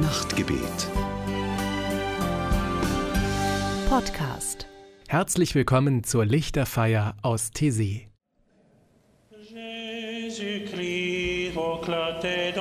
Nachtgebet. Podcast. Herzlich willkommen zur Lichterfeier aus Thésée. Jésus-Christ, éclaté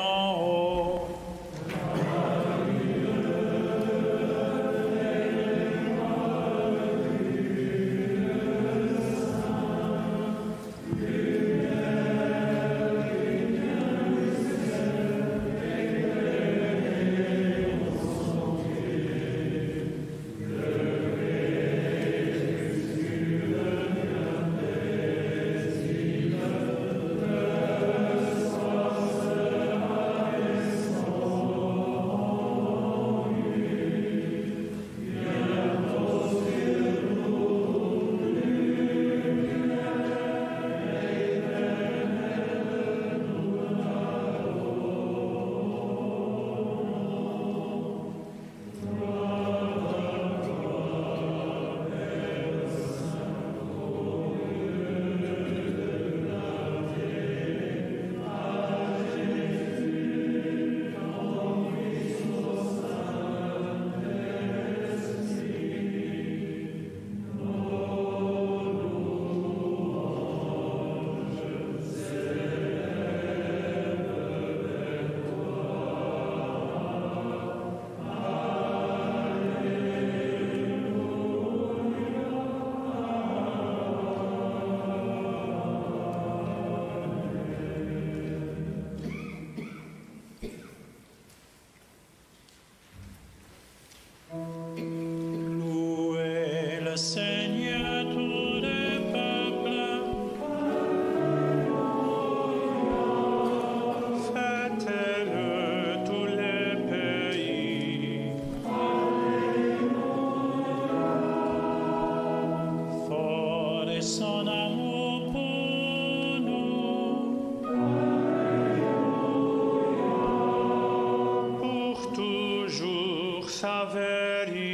saveri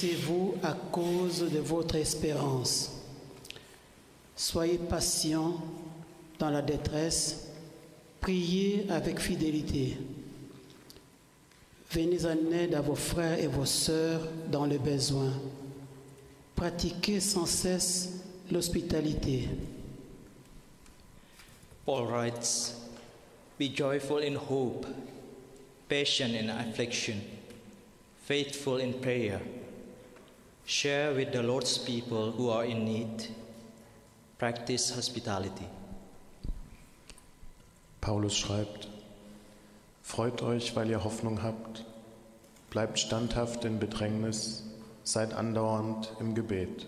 Réjouissez-vous à cause de votre espérance? Soyez patients dans la détresse. Priez avec fidélité. Venez en aide à vos frères et vos sœurs dans le besoin. Pratiquez sans cesse l'hospitalité. Paul writes, Be joyful in hope, patient in affliction, faithful in prayer. Share with the Lord's people who are in need. Practice hospitality. Paulus schreibt, Freut euch, weil ihr Hoffnung habt, bleibt standhaft in Bedrängnis, seid andauernd im Gebet,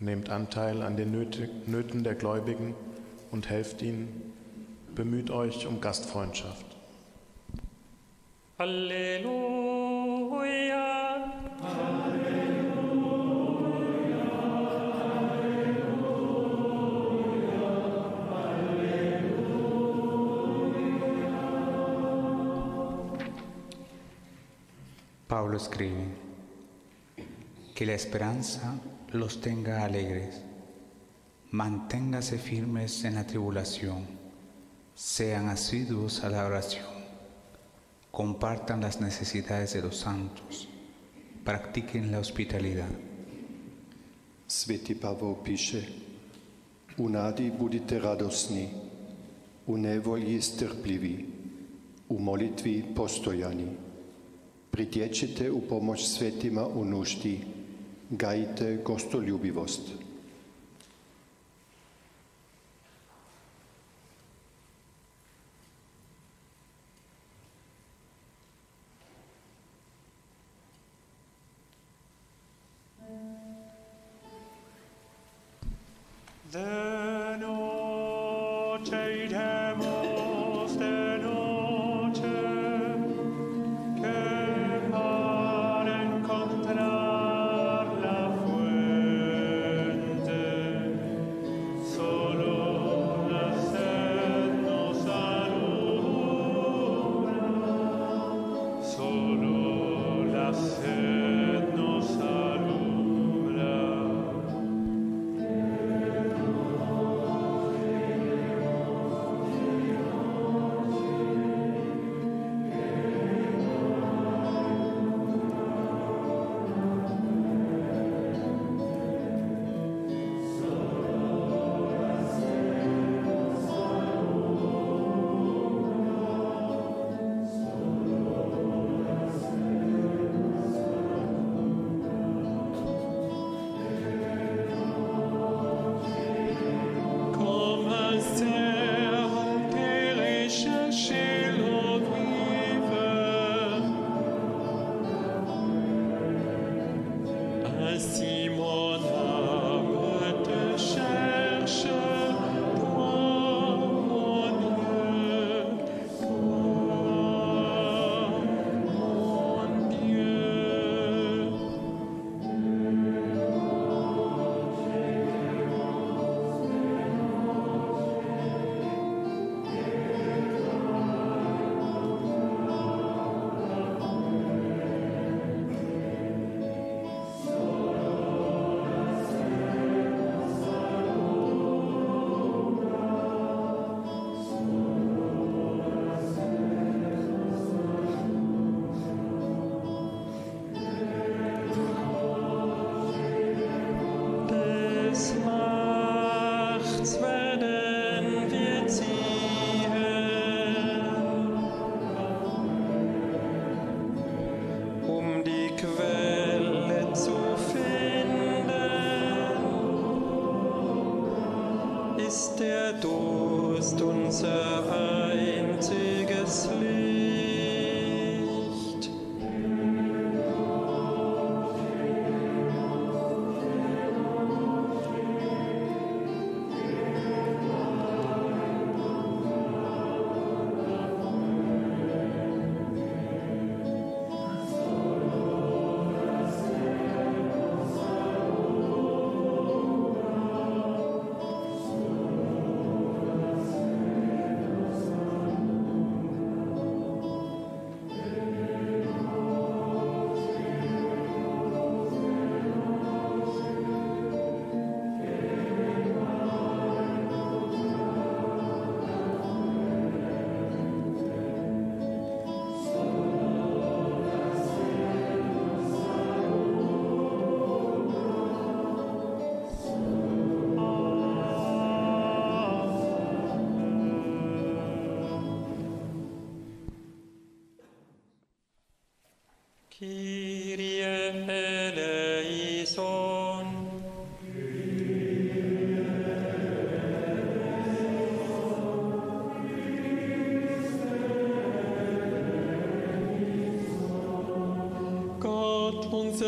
nehmt Anteil an den Nöten der Gläubigen und helft ihnen, bemüht euch um Gastfreundschaft. Alléluia. Pablo escribe, que la esperanza los tenga alegres, manténgase firmes en la tribulación, sean asiduos a la oración, compartan las necesidades de los santos, practiquen la hospitalidad. Sveti Pavol piše, u nadi budite radosni, u nevolji postojani. pritječite u pomoć svetima u nuždi, gajite gostoljubivost.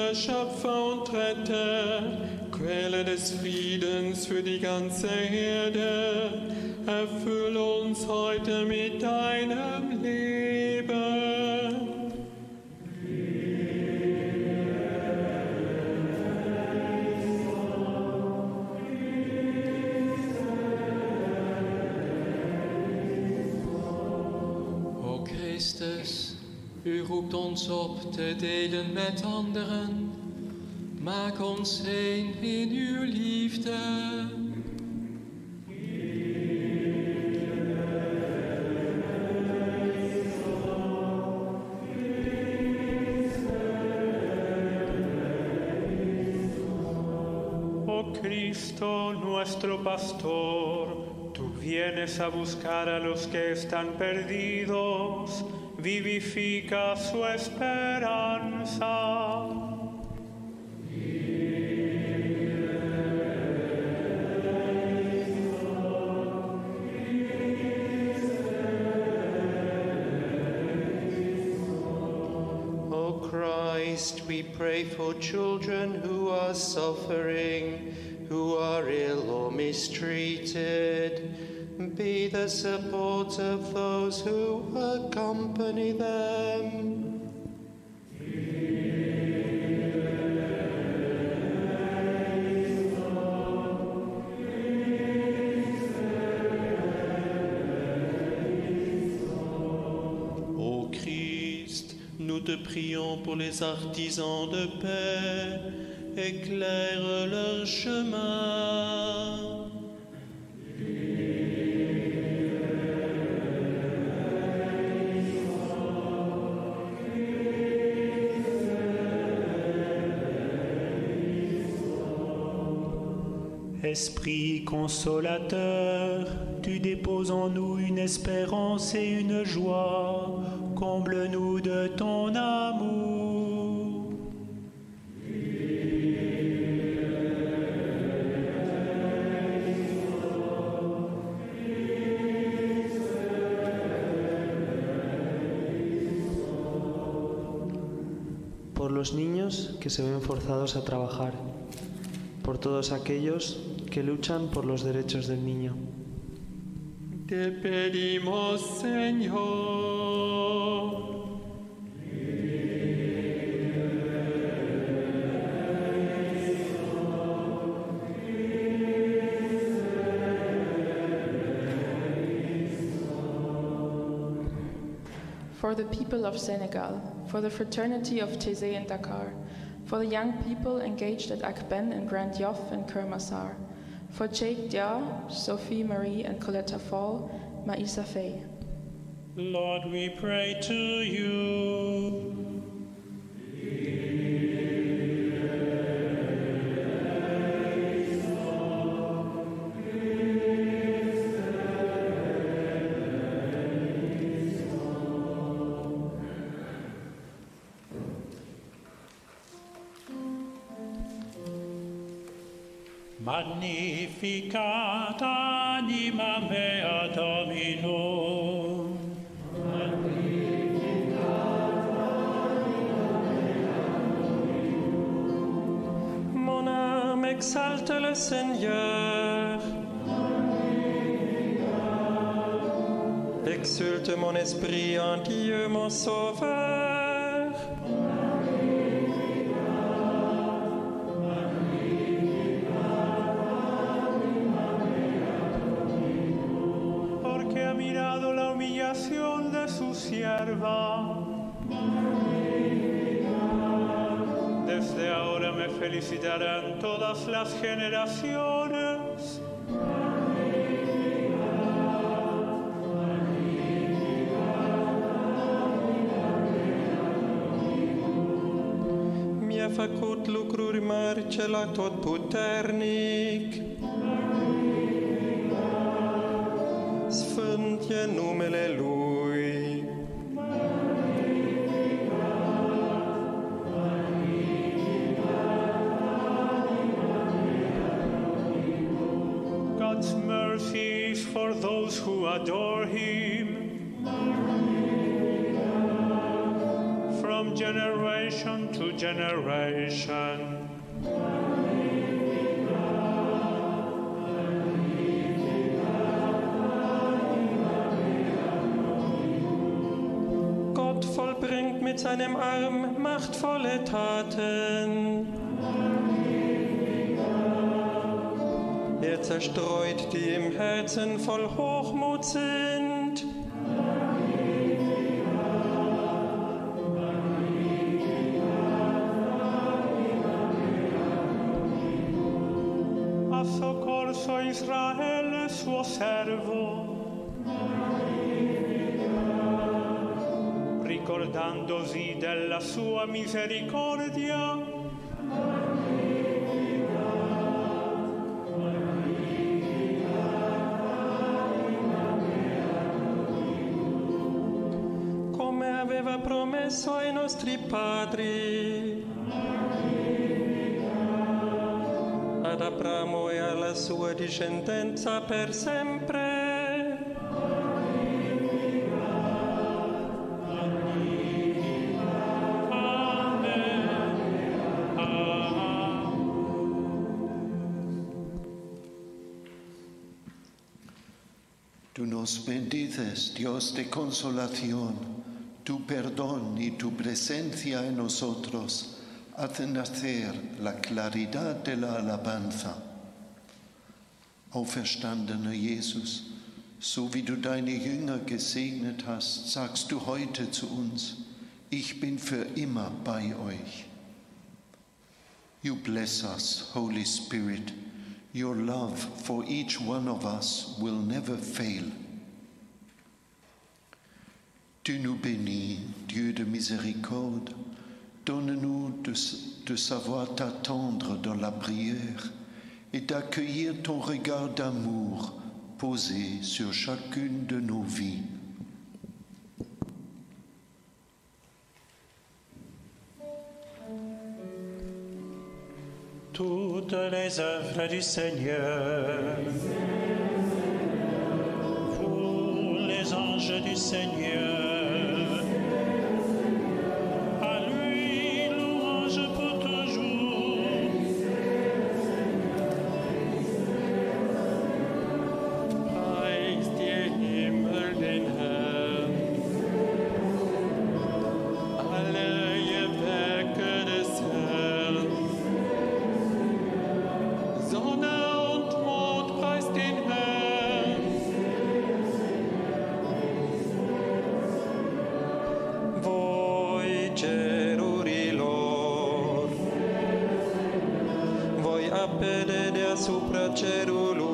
unser Schöpfer und Retter, Quelle des Friedens für die ganze Erde, erfülle uns heute mit deinem Leben. roept ons op te delen met anderen. Maak ons heen in uw liefde. o Cristo, nuestro pastor, Tú vienes a buscar a los que están perdidos, vivifica su esperanza. O Christ, we pray for children who are suffering, who are ill or mistreated Be the support of those who accompany them. Te prions pour les artisans de paix, éclaire leur chemin. Esprit consolateur, tu déposes en nous une espérance et une joie. Comble-nous de ton amour. por los niños que se ven forzados a trabajar, por todos aquellos que luchan por los derechos del niño. Te pedimos, Señor. for the people of Senegal, for the fraternity of Thésée and Dakar, for the young people engaged at Akben and Grand Yoff and Kermassar, for Jake Dia, Sophie Marie and Coletta Fall, Maisa Faye. Lord, we pray to you. Magnificat anima mea Dominum. Mon âme exalte le Seigneur. Exulte mon esprit en Dieu, mon Sauveur. Felicitarán todas las generaciones. Mi-a făcut lucruri mari cel atotputernic. Sfânt e numele Lui. God's mercy for those who adore Him. From generation to generation. Gott vollbringt mit seinem Arm machtvolle Taten. Er zerstreut, die im Herzen voll Hochmut sind. Ha soccorso Israele suo servo. Ricordandosi della sua misericordia. nostri padri. Ad Abramo e alla sua discendenza per sempre. Tú nos bendices, Dios de consolación. Tu perdón y tu presencia en nosotros hacen nacer la claridad de la alabanza. Auferstandener Jesus, so wie du deine Jünger gesegnet hast, sagst du heute zu uns, ich bin für immer bei euch. You bless us, Holy Spirit. Your love for each one of us will never fail. Tu nous bénis, Dieu de miséricorde. Donne-nous de, savoir t'attendre dans la prière et d'accueillir ton regard d'amour posé sur chacune de nos vies. toutes les œuvres du Seigneur. Vous, les anges du Seigneur, deasupra cerului,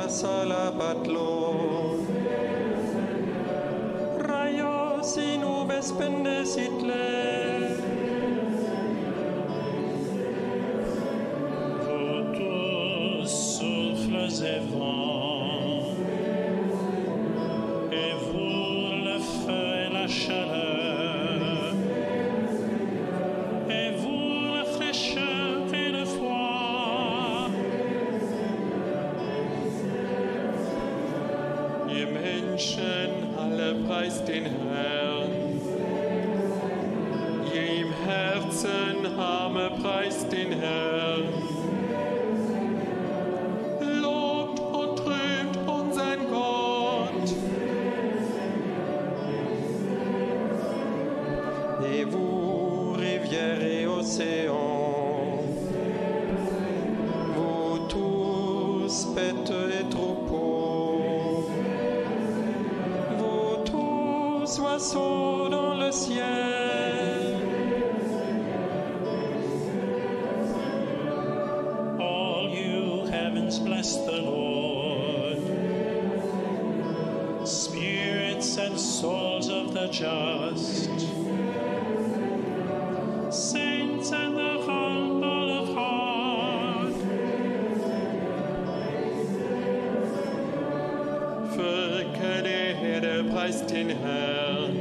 tinieblas alabatlo. Rayos y nubes bendecidle. vous tous souffles et vents, bless the Lord. Spirits and souls of the just. Saints and the humble of heart. Völker der Erde preist den Herrn.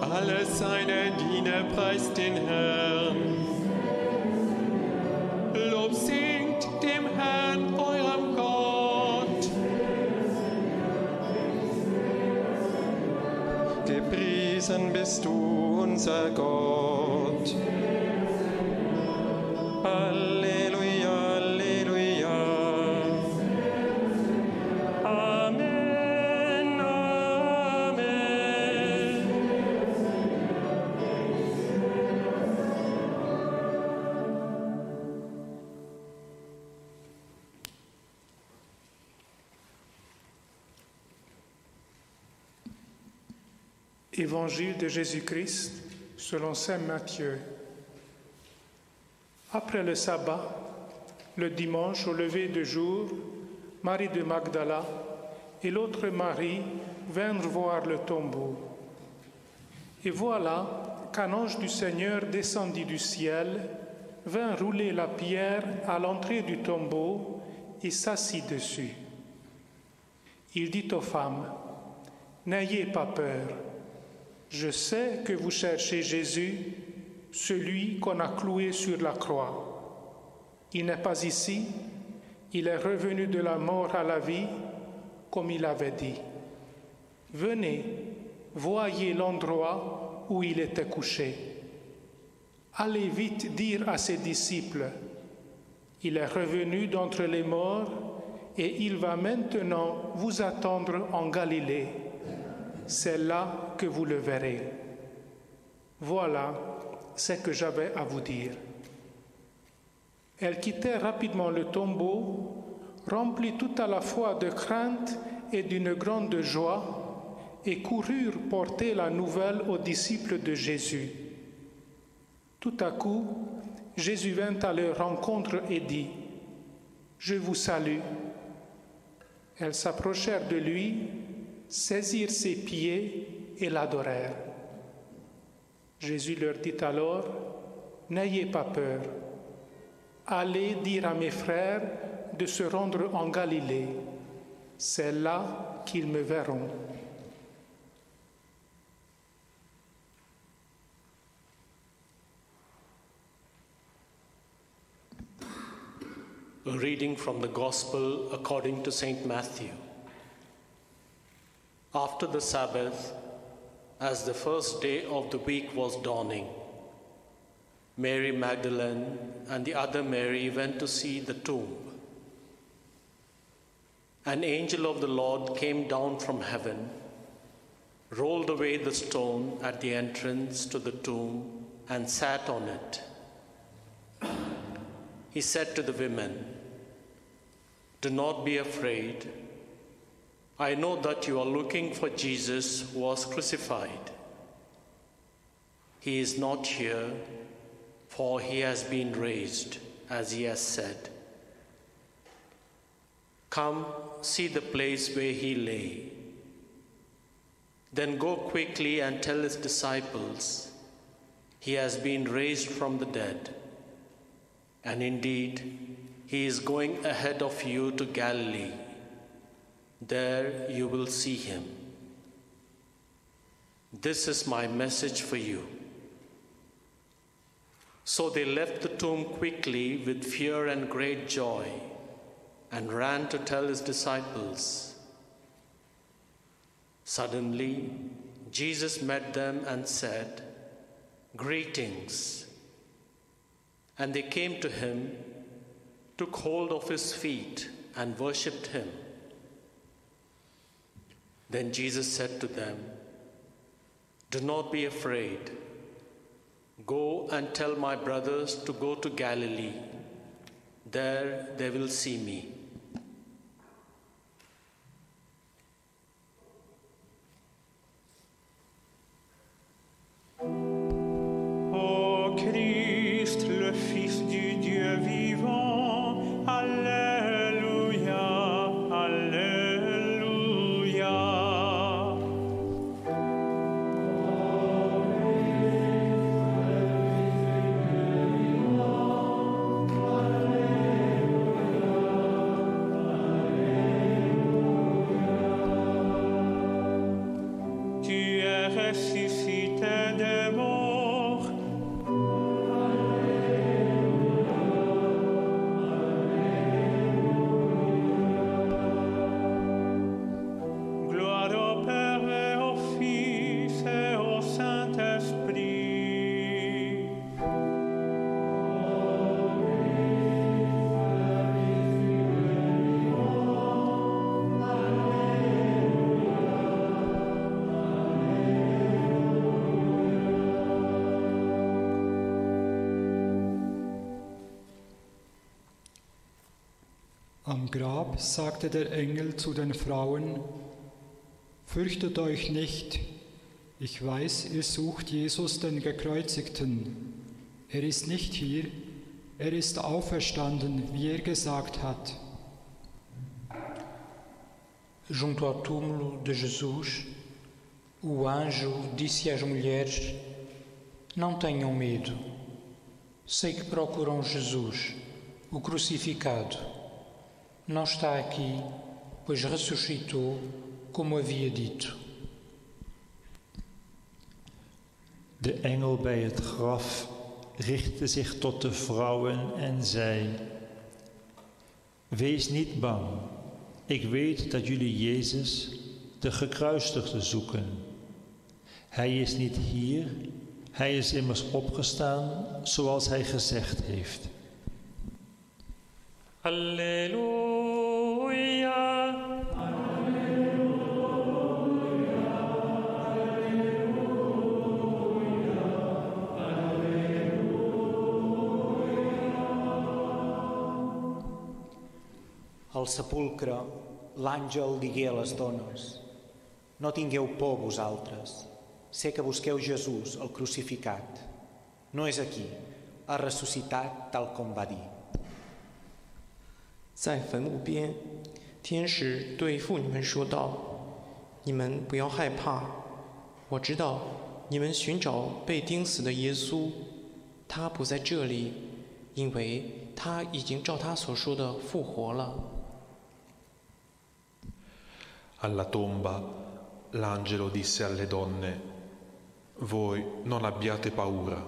Alle seine Diener preist den Herrn. Gepriesen bist du, unser Gott. Halleluja, Évangile de Jésus-Christ selon Saint Matthieu. Après le sabbat, le dimanche au lever de jour, Marie de Magdala et l'autre Marie vinrent voir le tombeau. Et voilà qu'un ange du Seigneur descendit du ciel, vint rouler la pierre à l'entrée du tombeau et s'assit dessus. Il dit aux femmes, N'ayez pas peur, je sais que vous cherchez Jésus, celui qu'on a cloué sur la croix. Il n'est pas ici, il est revenu de la mort à la vie, comme il avait dit. Venez, voyez l'endroit où il était couché. Allez vite dire à ses disciples, il est revenu d'entre les morts et il va maintenant vous attendre en Galilée. C'est là que vous le verrez. Voilà ce que j'avais à vous dire. Elle quittait rapidement le tombeau, remplie tout à la fois de crainte et d'une grande joie, et coururent porter la nouvelle aux disciples de Jésus. Tout à coup, Jésus vint à leur rencontre et dit, Je vous salue. Elles s'approchèrent de lui, saisirent ses pieds et l'adorèrent. Jésus leur dit alors, N'ayez pas peur, allez dire à mes frères de se rendre en Galilée, c'est là qu'ils me verront. Reading from the Gospel according to St. Matthew. After the Sabbath, as the first day of the week was dawning, Mary Magdalene and the other Mary went to see the tomb. An angel of the Lord came down from heaven, rolled away the stone at the entrance to the tomb, and sat on it. He said to the women, Do not be afraid. I know that you are looking for Jesus who was crucified. He is not here, for he has been raised, as he has said. Come, see the place where he lay. Then go quickly and tell his disciples, He has been raised from the dead. And indeed, he is going ahead of you to Galilee. There you will see him. This is my message for you. So they left the tomb quickly with fear and great joy and ran to tell his disciples. Suddenly, Jesus met them and said, Greetings. And they came to him, took hold of his feet, and worshipped him. Then Jesus said to them, Do not be afraid. Go and tell my brothers to go to Galilee. There they will see me. Am Grab sagte der Engel zu den Frauen, Fürchtet euch nicht, Ich weiß, ihr sucht Jesus, den Gekreuzigten. Er ist nicht hier, er ist auferstanden, wie er gesagt hat. Junto ao túmulo de Jesus, o anjo disse às mulheres: Não tenham medo. Sei que procuram Jesus, o crucificado. Não está aqui, pois ressuscitou, como havia dito. De engel bij het graf richtte zich tot de vrouwen en zei: Wees niet bang. Ik weet dat jullie Jezus, de gekruisigde, zoeken. Hij is niet hier, hij is immers opgestaan zoals hij gezegd heeft. Alleluia. Al sepulcre, l'àngel digué a les dones, no tingueu por vosaltres, sé que busqueu Jesús, el crucificat. No és aquí, ha ressuscitat tal com va dir. 在坟墓边，天使对妇女们说道：“你们不要害怕，我知道你们寻找被钉死的耶稣，他不在这里，因为他已经照他所说的复活了。” Alla tomba l'angelo disse alle donne, Voi non abbiate paura,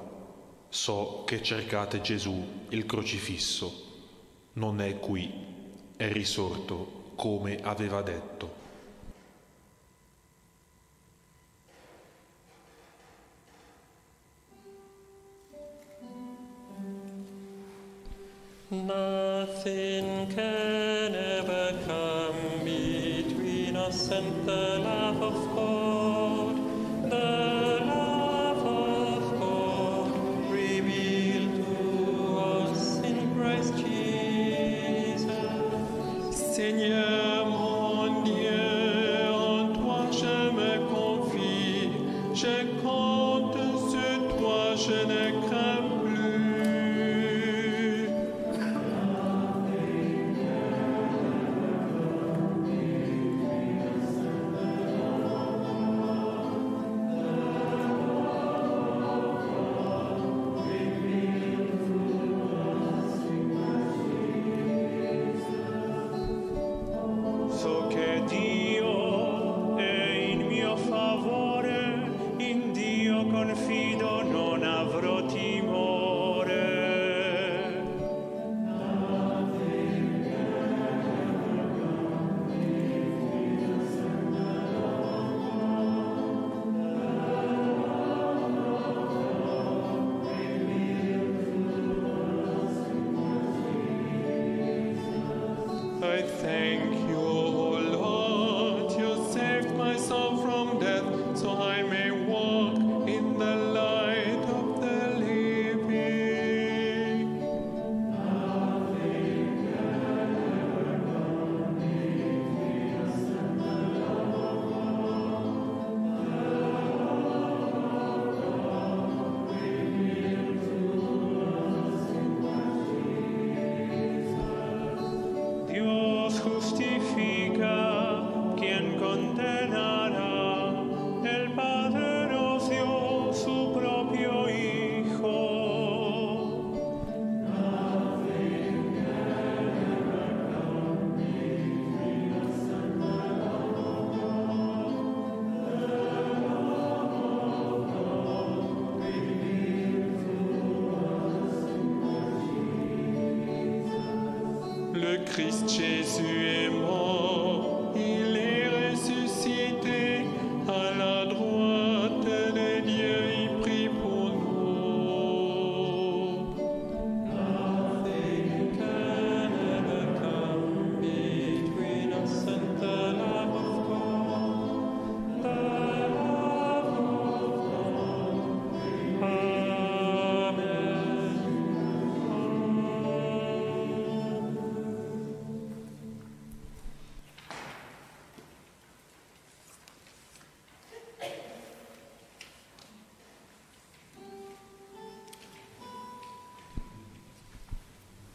so che cercate Gesù, il crocifisso, non è qui, è risorto come aveva detto.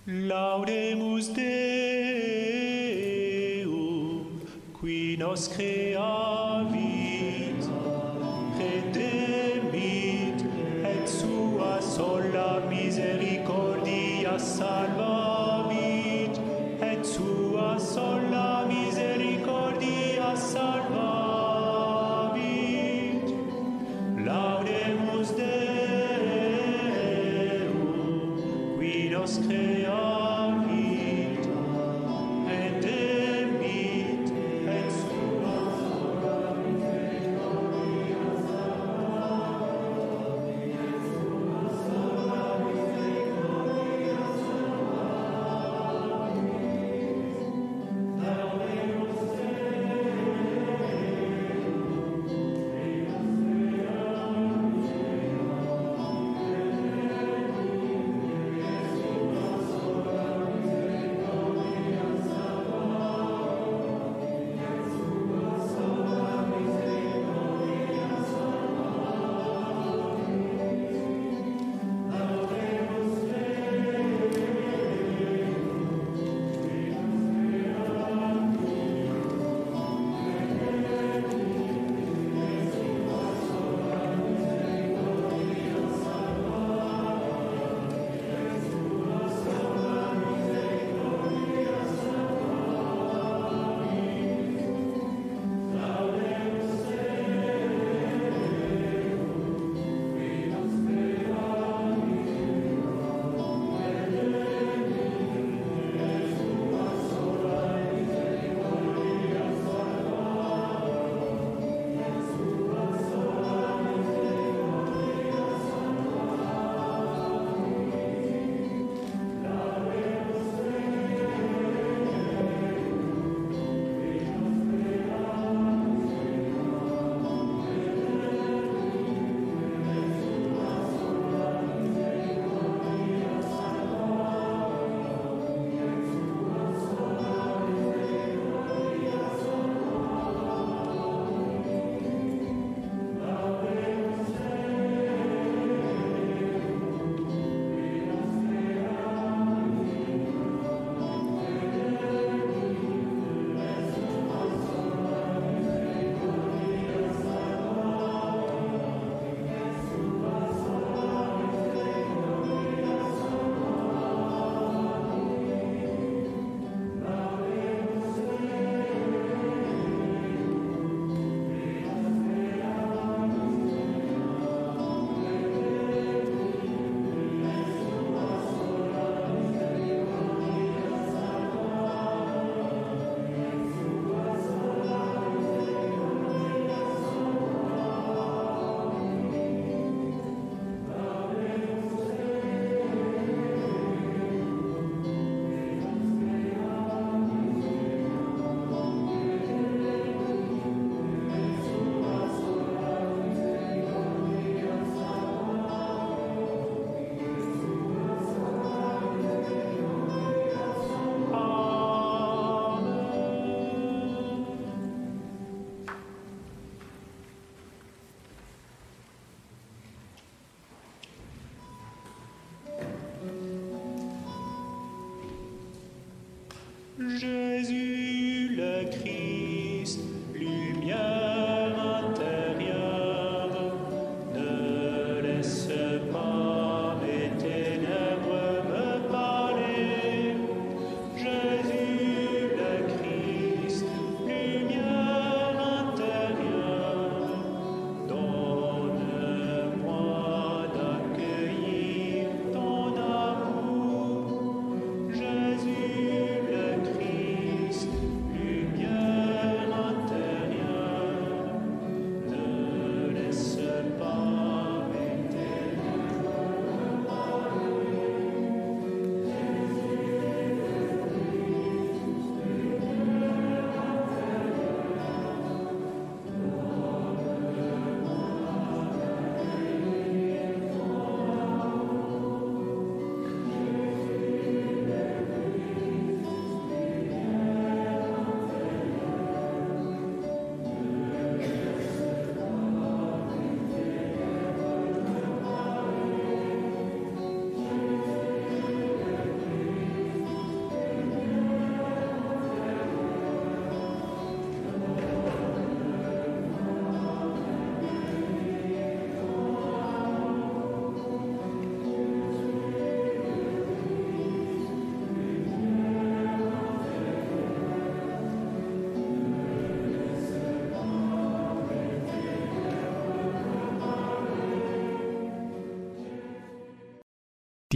Laudemus Deum, qui nos creavit, redemit, et sua sola misericordia salvit.